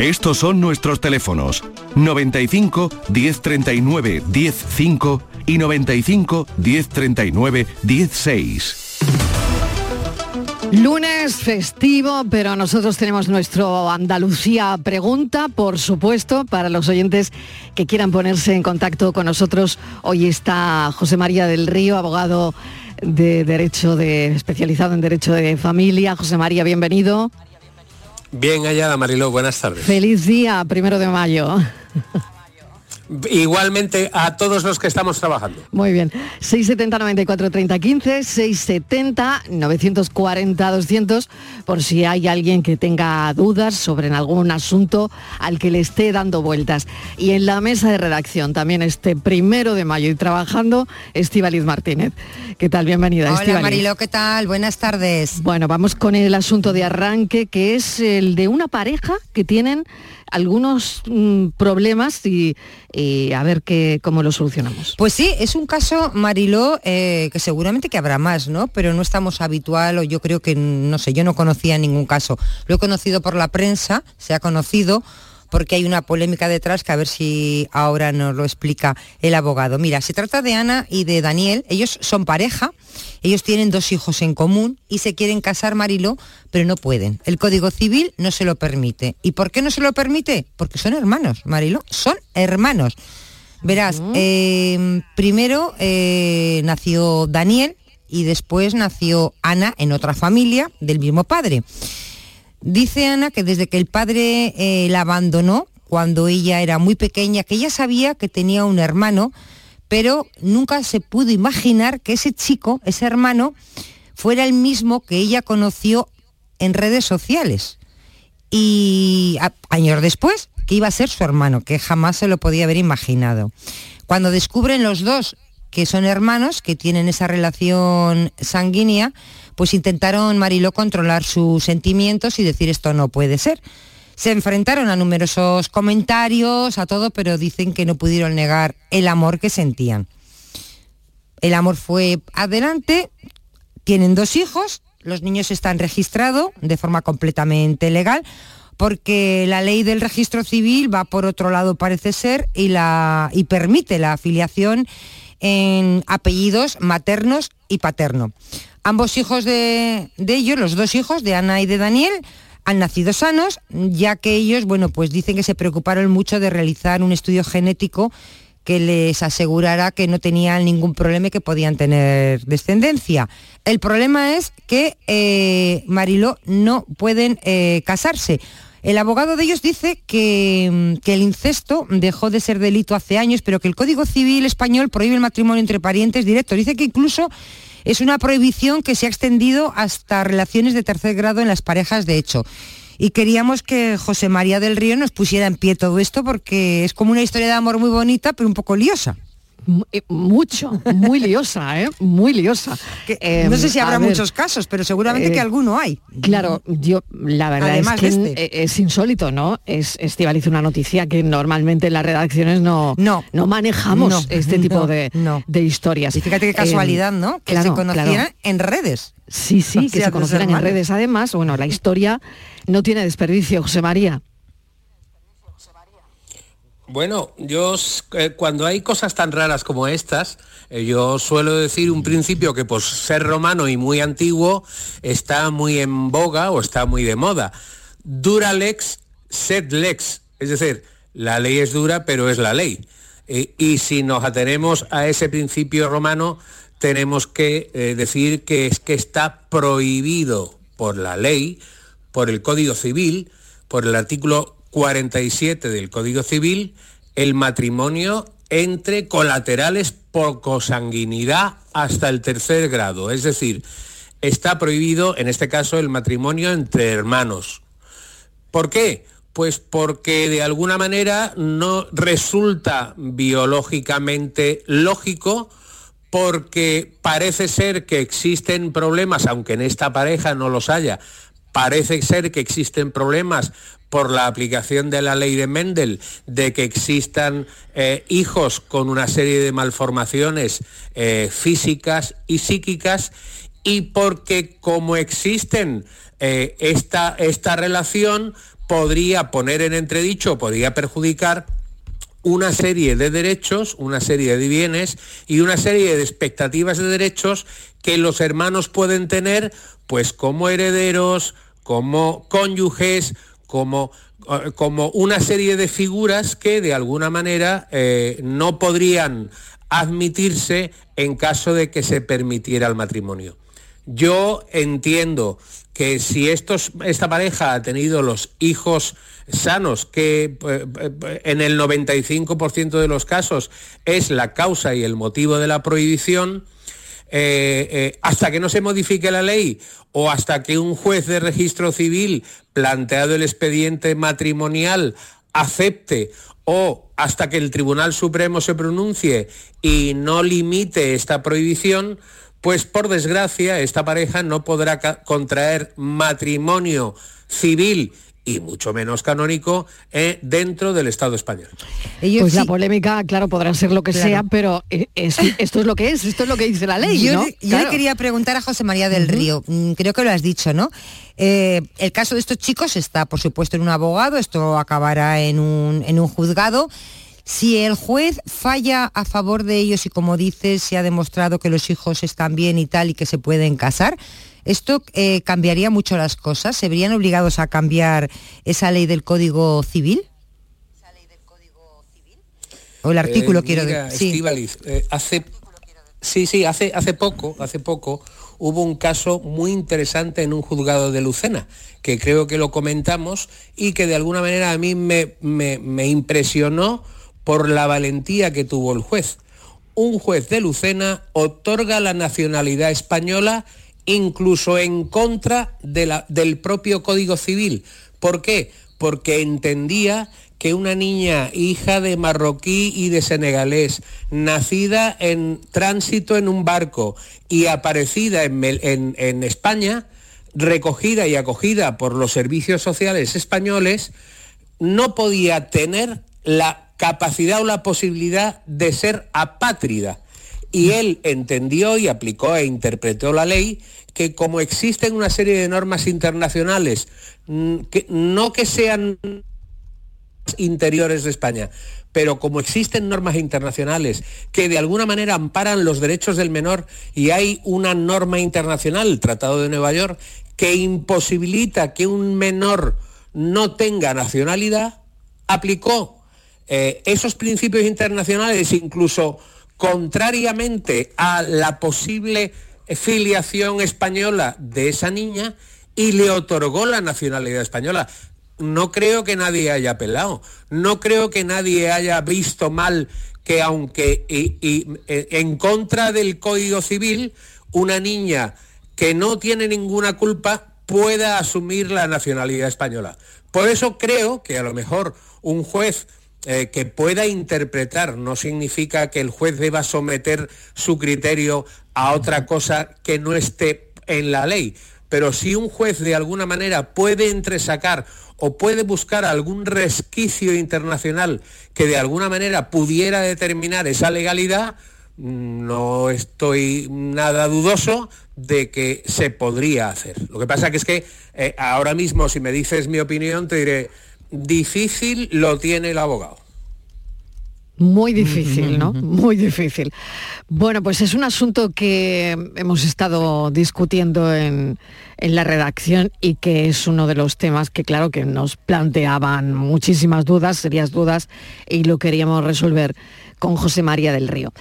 Estos son nuestros teléfonos 95 1039 105 y 95 1039 16. Lunes festivo, pero nosotros tenemos nuestro Andalucía Pregunta, por supuesto, para los oyentes que quieran ponerse en contacto con nosotros. Hoy está José María del Río, abogado de derecho de especializado en derecho de familia. José María, bienvenido. Bien hallada, Mariló, buenas tardes. Feliz día, primero de mayo. Igualmente a todos los que estamos trabajando. Muy bien. 670 94 30 15, 670 940 200, por si hay alguien que tenga dudas sobre algún asunto al que le esté dando vueltas. Y en la mesa de redacción también este primero de mayo y trabajando Estivaliz Martínez. ¿Qué tal? Bienvenida. Hola Mariló, ¿qué tal? Buenas tardes. Bueno, vamos con el asunto de arranque que es el de una pareja que tienen algunos mm, problemas y, a ver qué, cómo lo solucionamos. Pues sí, es un caso, Mariló, eh, que seguramente que habrá más, ¿no? Pero no estamos habitual o yo creo que, no sé, yo no conocía ningún caso. Lo he conocido por la prensa, se ha conocido porque hay una polémica detrás que a ver si ahora nos lo explica el abogado. Mira, se trata de Ana y de Daniel, ellos son pareja, ellos tienen dos hijos en común y se quieren casar Marilo, pero no pueden. El Código Civil no se lo permite. ¿Y por qué no se lo permite? Porque son hermanos, Marilo, son hermanos. Verás, em, primero eh, nació Daniel y después nació Ana en otra familia del mismo padre. Dice Ana que desde que el padre eh, la abandonó, cuando ella era muy pequeña, que ella sabía que tenía un hermano, pero nunca se pudo imaginar que ese chico, ese hermano, fuera el mismo que ella conoció en redes sociales. Y años después, que iba a ser su hermano, que jamás se lo podía haber imaginado. Cuando descubren los dos que son hermanos, que tienen esa relación sanguínea, pues intentaron Mariló controlar sus sentimientos y decir esto no puede ser. Se enfrentaron a numerosos comentarios, a todo, pero dicen que no pudieron negar el amor que sentían. El amor fue adelante, tienen dos hijos, los niños están registrados de forma completamente legal, porque la ley del registro civil va por otro lado, parece ser, y, la, y permite la afiliación en apellidos maternos y paterno. Ambos hijos de, ellos, los dos hijos de Ana y de Daniel, han nacido sanos, ya que ellos, bueno, pues dicen que se preocuparon mucho de realizar un estudio genético que les asegurara que no tenían ningún problema y que podían tener descendencia. El problema es que eh, Mariló no pueden eh, casarse el abogado de ellos dice mm, que, el incesto dejó de ser delito hace años, pero que el Código Civil español prohíbe el matrimonio entre parientes directos. Dice que incluso es una prohibición que se ha extendido hasta relaciones de tercer grado en las parejas de hecho. Y queríamos que José María del Río nos pusiera en pie todo esto porque es como una historia de amor muy bonita, pero un poco liosa. Eh, mucho, muy liosa, ¿eh? Muy liosa. Eh, no sé si habrá muchos casos, pero seguramente que eh, alguno hay. Claro, yo la verdad es que este. es insólito, ¿no? Es Estivaliz una noticia que normalmente en las redacciones no, no, no manejamos este tipo de, de, historias. Y fíjate qué casualidad, ¿no? Que se conocieran en redes. Sí, sí, que se conocieran en redes. Además, bueno, la historia no tiene desperdicio, José María. Bueno, yo eh, cuando hay cosas tan raras como estas, eh, yo suelo decir un principio que por ser romano y muy antiguo está muy en boga o está muy de moda. Dura lex, sed lex. Es decir, la ley es dura, pero es la ley. Eh, y si nos atenemos a ese principio romano, tenemos que decir que es que está prohibido por la ley, por el Código Civil, por el artículo 47 del Código Civil el matrimonio entre colaterales por cosanguinidad hasta el tercer grado. Es decir, está prohibido, en este caso, el matrimonio entre hermanos. ¿Por qué? Pues porque de alguna manera no resulta biológicamente lógico porque parece ser que existen problemas, aunque en esta pareja no los haya, parece ser que existen problemas por la aplicación de la ley de Mendel de que existan eh, hijos con una serie de malformaciones eh, físicas y psíquicas y porque como existen eh, esta, esta relación podría poner en entredicho, podría perjudicar una serie de derechos, una serie de bienes y una serie de expectativas de derechos que los hermanos pueden tener pues como herederos, como cónyuges, como, eh, como una serie de figuras que de alguna manera eh, no podrían admitirse en caso de que se permitiera el matrimonio. Yo entiendo que si estos, esta pareja ha tenido los hijos sanos, que eh, en el 95% de los casos es la causa y el motivo de la prohibición, eh, eh, hasta que no se modifique la ley o hasta que un juez de registro civil planteado el expediente matrimonial acepte o hasta que el Tribunal Supremo se pronuncie y no limite esta prohibición, pues por desgracia esta pareja no podrá contraer matrimonio civil y mucho menos canónico eh, dentro del Estado español. pues la polémica, claro, podrá ser lo que sea, pero eh, esto es lo que es, esto es lo que dice la ley. Yo, le quería preguntar a José María del Río, mm, creo que lo has dicho, ¿no? Eh, el caso de estos chicos está, por supuesto, en un abogado, esto acabará en un, en un juzgado. Si el juez falla a favor de ellos y como dices, se ha demostrado que los hijos están bien y tal y que se pueden casar, ¿Esto eh, cambiaría mucho las cosas? ¿Se verían obligados a cambiar esa ley del Código Civil? O el artículo, eh, quiero decir. Sí. Eh, hace, sí, sí, hace, hace poco, hace poco hubo un caso muy interesante en un juzgado de Lucena, que creo que lo comentamos y que de alguna manera a mí me, me impresionó por la valentía que tuvo el juez un juez de Lucena otorga la nacionalidad española incluso en contra del propio Código Civil. ¿Por qué? Porque entendía que una niña hija de marroquí y de senegalés, nacida en tránsito en un barco y aparecida en España, recogida y acogida por los servicios sociales españoles, no podía tener la capacidad o la posibilidad de ser apátrida. Y él entendió y aplicó e interpretó la ley que como existen una serie de normas internacionales, mm, que, no que sean interiores de España, pero como existen normas internacionales que de alguna manera amparan los derechos del menor y hay una norma internacional, el Tratado de Nueva York, que imposibilita que un menor no tenga nacionalidad, aplicó eh, esos principios internacionales incluso contrariamente a la posible filiación española de esa niña y le otorgó la nacionalidad española. No creo que nadie haya apelado, no creo que nadie haya visto mal que aunque e, en contra del Código Civil, una niña que no tiene ninguna culpa pueda asumir la nacionalidad española. Por eso creo que a lo mejor un juez eh, que pueda interpretar no significa que el juez deba someter su criterio a otra cosa que no esté en la ley. Pero si un juez de alguna manera puede entresacar o puede buscar algún resquicio internacional que de alguna manera pudiera determinar esa legalidad, no estoy nada dudoso de que se podría hacer. Lo que pasa que es que eh, ahora mismo, si me dices mi opinión, te diré, difícil lo tiene el abogado. Muy difícil, ¿no? Muy difícil. Bueno, pues es un asunto que hemos estado discutiendo en, la redacción y que es uno de los temas que, claro, que nos planteaban muchísimas dudas, serias dudas, y lo queríamos resolver con José María del Río.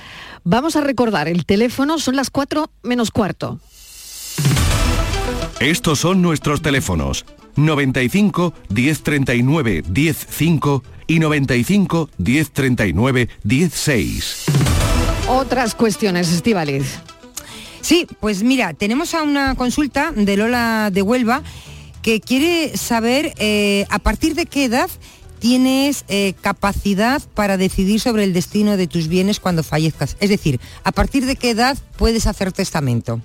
Vamos a recordar, el teléfono son las 4 menos cuarto. Estos son nuestros teléfonos. 95 1039 105 y 95 1039 16. Otras cuestiones, Estivaliz. Sí, pues mira, tenemos a una consulta de Lola de Huelva que quiere saber eh, a partir de qué edad tienes eh, capacidad para decidir sobre el destino de tus bienes cuando fallezcas. Es decir, a partir de qué edad puedes hacer testamento.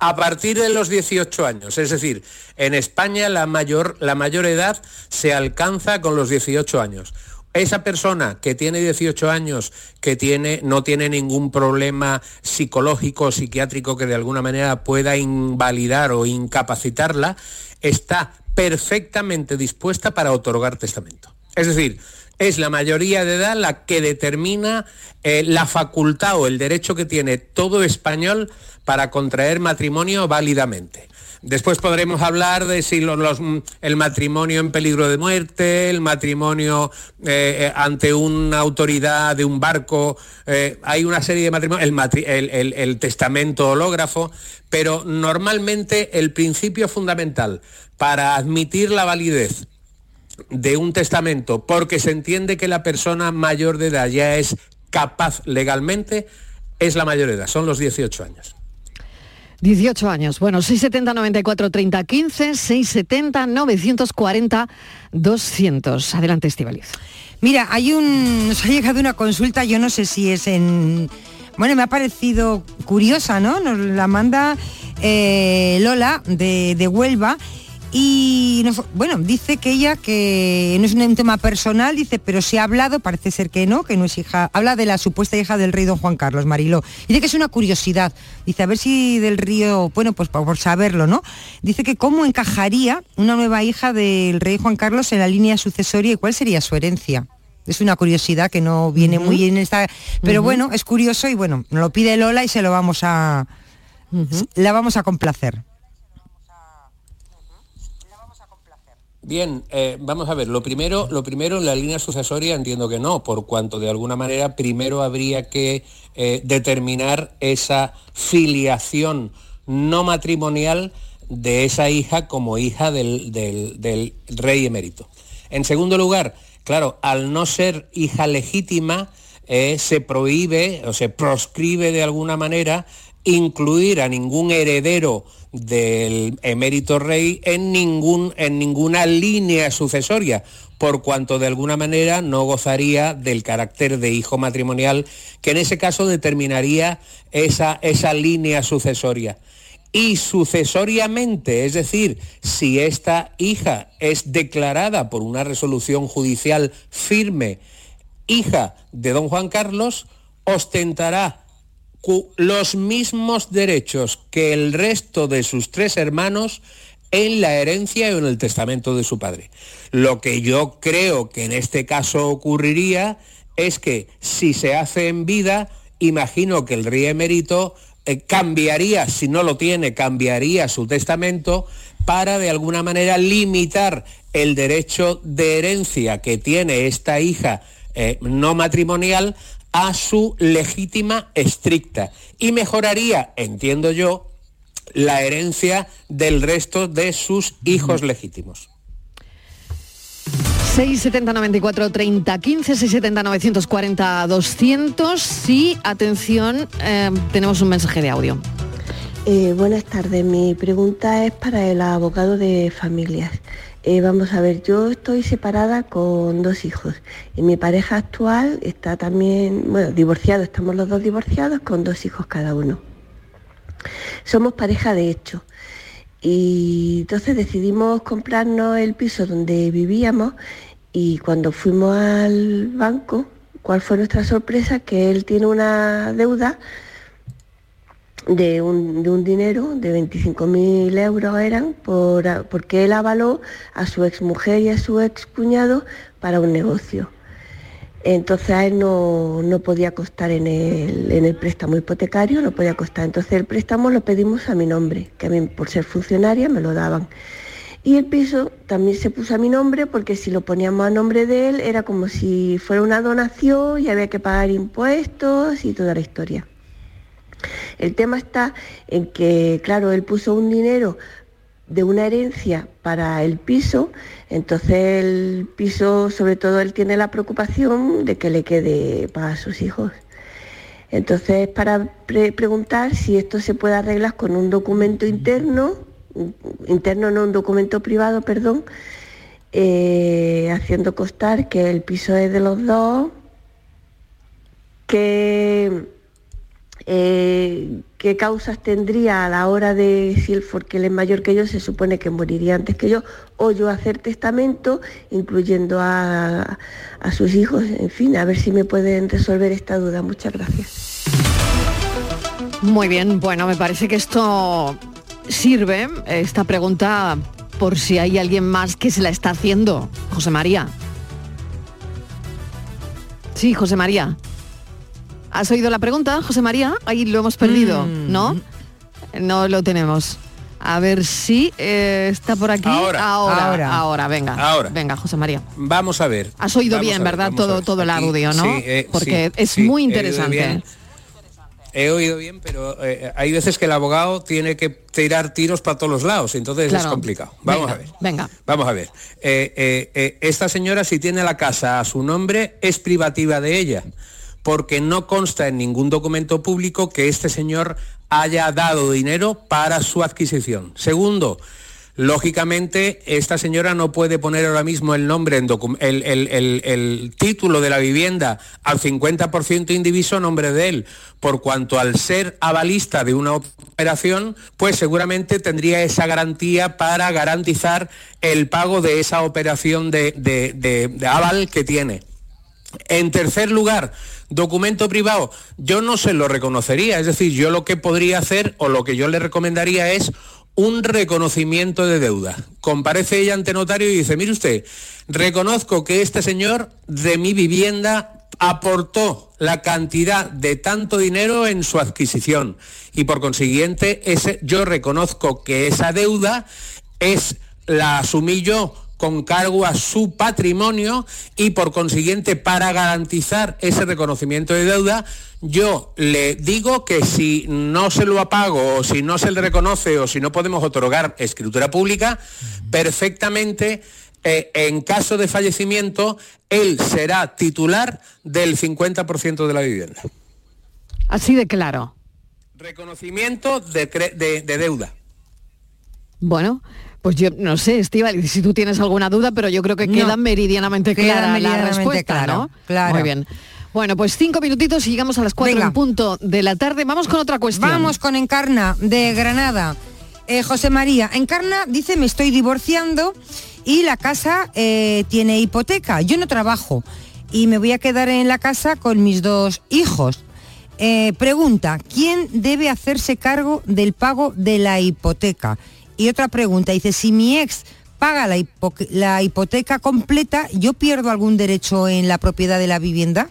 A partir de los 18 años. Es decir, en España la mayor, la mayor edad se alcanza con los 18 años. Esa persona que tiene 18 años, que tiene, no tiene ningún problema psicológico o psiquiátrico que de alguna manera pueda invalidar o incapacitarla, está perfectamente dispuesta para otorgar testamento. Es decir, es la mayoría de edad la que determina eh, la facultad o el derecho que tiene todo español para contraer matrimonio válidamente. Después podremos hablar de si el matrimonio en peligro de muerte, el matrimonio eh, eh, ante una autoridad de un barco, hay una serie de matrimonios, el, testamento hológrafo, pero normalmente el principio fundamental para admitir la validez de un testamento porque se entiende que la persona mayor de edad ya es capaz legalmente, es la mayor edad, son los 18 años. 18 años. Bueno, 670 94 30 15, 670 940 200. Adelante, Estivaliz. Mira, hay un nos ha llegado una consulta, yo no sé si es en bueno, me ha parecido curiosa, ¿no? Nos la manda eh, Lola de, de Huelva y bueno, dice que ella que no es un tema personal, dice, pero se ha hablado, parece ser que no, que no es hija, habla de la supuesta hija del rey don Juan Carlos, Mariló. Dice que es una curiosidad. Dice, a ver si del río, bueno, pues por saberlo, ¿no? Dice que cómo encajaría una nueva hija del rey Juan Carlos en la línea sucesoria y cuál sería su herencia. Es una curiosidad que no viene muy bien esta. Pero bueno, es curioso y bueno, nos lo pide Lola y se lo vamos a. La vamos a complacer. Bien, eh, vamos a ver, lo primero, lo primero en la línea sucesoria entiendo que no, por cuanto de alguna manera primero habría que eh, determinar esa filiación no matrimonial de esa hija como hija del, del rey emérito. En segundo lugar, Claro, al no ser hija legítima, eh, se prohíbe o se proscribe de alguna manera incluir a ningún heredero del emérito rey en, ningún, en ninguna línea sucesoria, por cuanto de alguna manera no gozaría del carácter de hijo matrimonial, que en ese caso determinaría esa, esa línea sucesoria. Y sucesoriamente, es decir, si esta hija es declarada por una resolución judicial firme hija de don Juan Carlos, ostentará los mismos derechos que el resto de sus tres hermanos en la herencia o en el testamento de su padre. Lo que yo creo que en este caso ocurriría es que si se hace en vida, imagino que el rey emérito eh, cambiaría, si no lo tiene, cambiaría su testamento para de alguna manera limitar el derecho de herencia que tiene esta hija eh, no matrimonial a su legítima estricta y mejoraría, entiendo yo, la herencia del resto de sus hijos legítimos. 670 94 30 15 670 940 200 sí atención eh, tenemos un mensaje de audio eh, buenas tardes mi pregunta es para el abogado de familias eh, vamos a ver, yo estoy separada con dos hijos y mi pareja actual está también, bueno, divorciado, estamos los dos divorciados con dos hijos cada uno. Somos pareja de hecho y entonces decidimos comprarnos el piso donde vivíamos y cuando fuimos al banco, ¿cuál fue nuestra sorpresa? Que él tiene una deuda de un, dinero de 25.000 euros eran por, porque él avaló a su exmujer y a su excuñado para un negocio. Entonces a él no, podía costar en el, en el, préstamo hipotecario, no podía costar. Entonces el préstamo lo pedimos a mi nombre, que a mí por ser funcionaria me lo daban. Y el piso también se puso a mi nombre porque si lo poníamos a nombre de él era como si fuera una donación y había que pagar impuestos y toda la historia. El tema está en que, claro, él puso un dinero de una herencia para el piso, entonces el piso, sobre todo él tiene la preocupación de que le quede para sus hijos. Entonces, para preguntar si esto se puede arreglar con un documento interno, interno no un documento privado, perdón, eh, haciendo constar que el piso es de los dos, que eh, qué causas tendría a la hora de si el porque él es mayor que yo, se supone que moriría antes que yo, o yo hacer testamento, incluyendo a, sus hijos, en fin, a ver si me pueden resolver esta duda. Muchas gracias. Muy bien, bueno, me parece que esto sirve, esta pregunta, por si hay alguien más que se la está haciendo. José María. Sí, José María. ¿Has oído la pregunta, José María? Ahí lo hemos perdido, mm. ¿no? No lo tenemos. A ver si eh, está por aquí. Ahora. ahora, ahora, venga. Ahora. Venga, José María. Vamos a ver. Has oído bien, ¿verdad? Todo, todo el audio, ¿no? Sí, eh, Porque es muy interesante. He oído bien, pero eh, hay veces que el abogado tiene que tirar tiros para todos los lados, entonces es complicado. Vamos a ver. Venga. Vamos a ver. esta señora, si tiene la casa a su nombre, es privativa de ella porque no consta en ningún documento público que este señor haya dado dinero para su adquisición. Segundo, Lógicamente, esta señora no puede poner ahora mismo el nombre, en el, título de la vivienda al 50% indiviso a nombre de él, por cuanto al ser avalista de una operación, pues seguramente tendría esa garantía para garantizar el pago de esa operación de aval que tiene. En tercer lugar, documento privado, yo no se lo reconocería, es decir, yo lo que podría hacer o lo que yo le recomendaría es un reconocimiento de deuda. Comparece ella ante notario y dice, mire usted, reconozco que este señor de mi vivienda aportó la cantidad de tanto dinero en su adquisición y por consiguiente ese, yo reconozco que esa deuda es la asumí yo con cargo a su patrimonio y por consiguiente para garantizar ese reconocimiento de deuda, yo le digo que si no se lo apago o si no se le reconoce o si no podemos otorgar escritura pública, perfectamente eh, en caso de fallecimiento, él será titular del 50% de la vivienda. Así de claro. Reconocimiento de, de deuda. Bueno, pues yo no sé, Estival, si tú tienes alguna duda, pero yo creo que queda meridianamente clara la respuesta, ¿no? Claro. Muy bien. Bueno, pues cinco minutitos y llegamos a las cuatro en punto de la tarde. Vamos con otra cuestión. Vamos con Encarna, de Granada. Eh, José María, Encarna dice, me estoy divorciando y la casa eh, tiene hipoteca. Yo no trabajo y me voy a quedar en la casa con mis dos hijos. Eh, pregunta, ¿quién debe hacerse cargo del pago de la hipoteca? Y otra pregunta, dice, si mi ex paga la, la hipoteca completa, ¿yo pierdo algún derecho en la propiedad de la vivienda?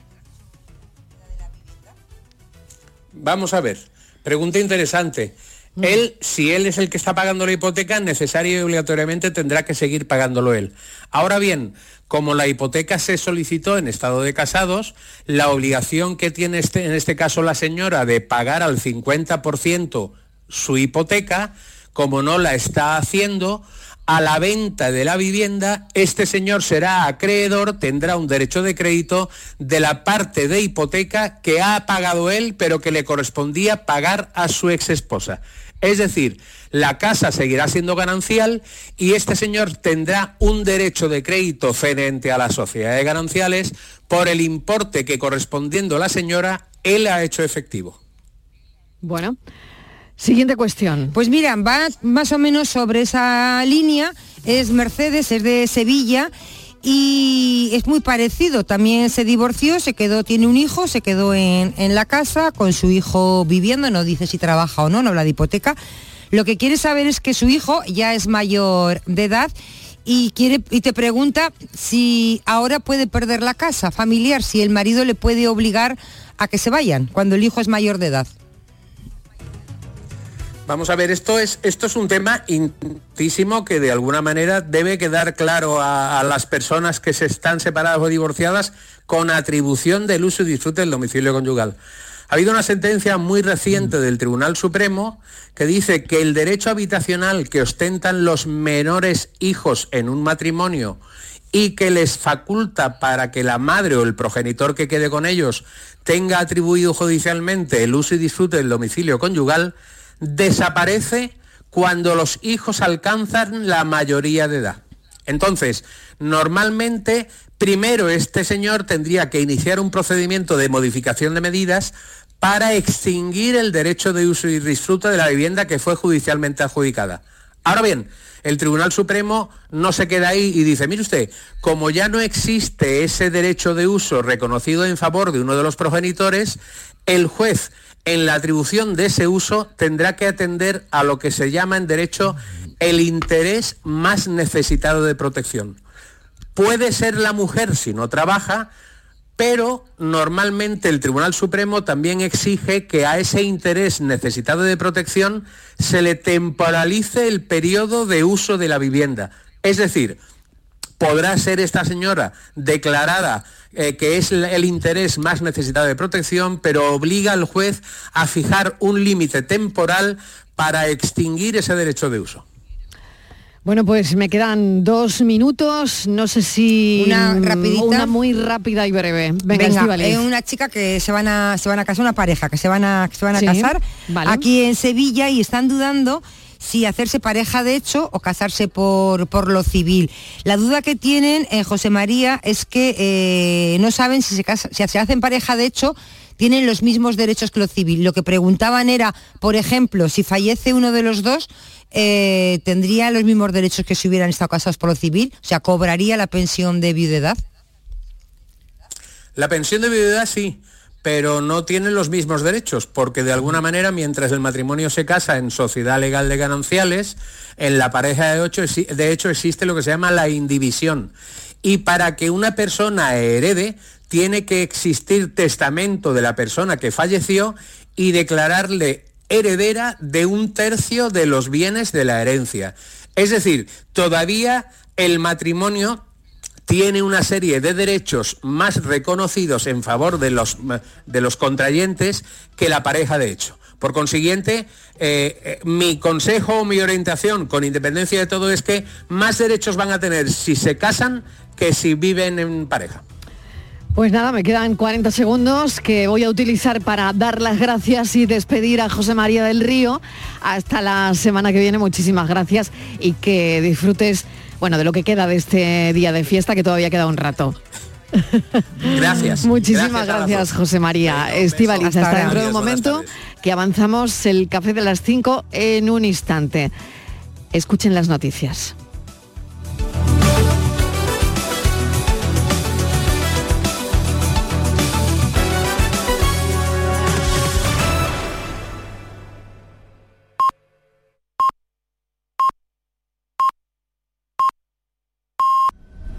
Vamos a ver, pregunta interesante. Mm. Él, si él es el que está pagando la hipoteca, necesario y obligatoriamente tendrá que seguir pagándolo él. Ahora bien, como la hipoteca se solicitó en estado de casados, la obligación que tiene este, en este caso la señora de pagar al 50% su hipoteca como no la está haciendo, a la venta de la vivienda, este señor será acreedor, tendrá un derecho de crédito de la parte de hipoteca que ha pagado él, pero que le correspondía pagar a su ex esposa. Es decir, la casa seguirá siendo ganancial y este señor tendrá un derecho de crédito frente a la sociedad de gananciales por el importe que correspondiendo a la señora él ha hecho efectivo. Bueno, Siguiente cuestión. Pues mira, va más o menos sobre esa línea. Es Mercedes, es de Sevilla y es muy parecido. También se divorció, se quedó, tiene un hijo, se quedó en, la casa con su hijo viviendo, no dice si trabaja o no, no habla de hipoteca. Lo que quiere saber es que su hijo ya es mayor de edad y, quiere, y te pregunta si ahora puede perder la casa familiar, si el marido le puede obligar a que se vayan cuando el hijo es mayor de edad. Vamos a ver, esto es, esto es un tema intísimo que de alguna manera debe quedar claro a, las personas que se están separadas o divorciadas con atribución del uso y disfrute del domicilio conyugal. Ha habido una sentencia muy reciente del Tribunal Supremo que dice que el derecho habitacional que ostentan los menores hijos en un matrimonio y que les faculta para que la madre o el progenitor que quede con ellos tenga atribuido judicialmente el uso y disfrute del domicilio conyugal, desaparece cuando los hijos alcanzan la mayoría de edad. Entonces, normalmente, primero este señor tendría que iniciar un procedimiento de modificación de medidas para extinguir el derecho de uso y disfrute de la vivienda que fue judicialmente adjudicada. Ahora bien, el Tribunal Supremo no se queda ahí y dice, mire usted, como ya no existe ese derecho de uso reconocido en favor de uno de los progenitores, el juez en la atribución de ese uso tendrá que atender a lo que se llama en derecho el interés más necesitado de protección. Puede ser la mujer si no trabaja, pero normalmente el Tribunal Supremo también exige que a ese interés necesitado de protección se le temporalice el periodo de uso de la vivienda. Es decir, podrá ser esta señora declarada eh, que es el interés más necesitado de protección, pero obliga al juez a fijar un límite temporal para extinguir ese derecho de uso. Bueno, pues me quedan dos minutos, no sé si una rapidita, una muy rápida y breve. Venga, es una chica que se van a se van a casar, una pareja que se van a se van a casar aquí en Sevilla y están dudando si hacerse pareja de hecho o casarse por, por lo civil. La duda que tienen eh, José María es que eh, no saben si se, hacen pareja de hecho tienen los mismos derechos que lo civil. Lo que preguntaban era, por ejemplo, si fallece uno de los dos, eh, ¿tendría los mismos derechos que si hubieran estado casados por lo civil? O sea, ¿cobraría la pensión de viudedad? La pensión de viudedad sí pero no tienen los mismos derechos, porque de alguna manera, mientras el matrimonio se casa en sociedad legal de gananciales, en la pareja de, ocho, de hecho existe lo que se llama la indivisión. Y para que una persona herede, tiene que existir testamento de la persona que falleció y declararle heredera de un tercio de los bienes de la herencia. Es decir, todavía el matrimonio tiene una serie de derechos más reconocidos en favor de los, de los contrayentes que la pareja de hecho. Por consiguiente, eh, eh, mi consejo o mi orientación, con independencia de todo, es que más derechos van a tener si se casan que si viven en pareja. Pues nada, me quedan 40 segundos que voy a utilizar para dar las gracias y despedir a José María del Río. Hasta la semana que viene, muchísimas gracias y que disfrutes, bueno, de lo que queda de este día de fiesta, que todavía queda un rato. Gracias. Muchísimas gracias, José María. Estivaliz, hasta, dentro de un momento que avanzamos el café de las 5 en un instante. Escuchen las noticias.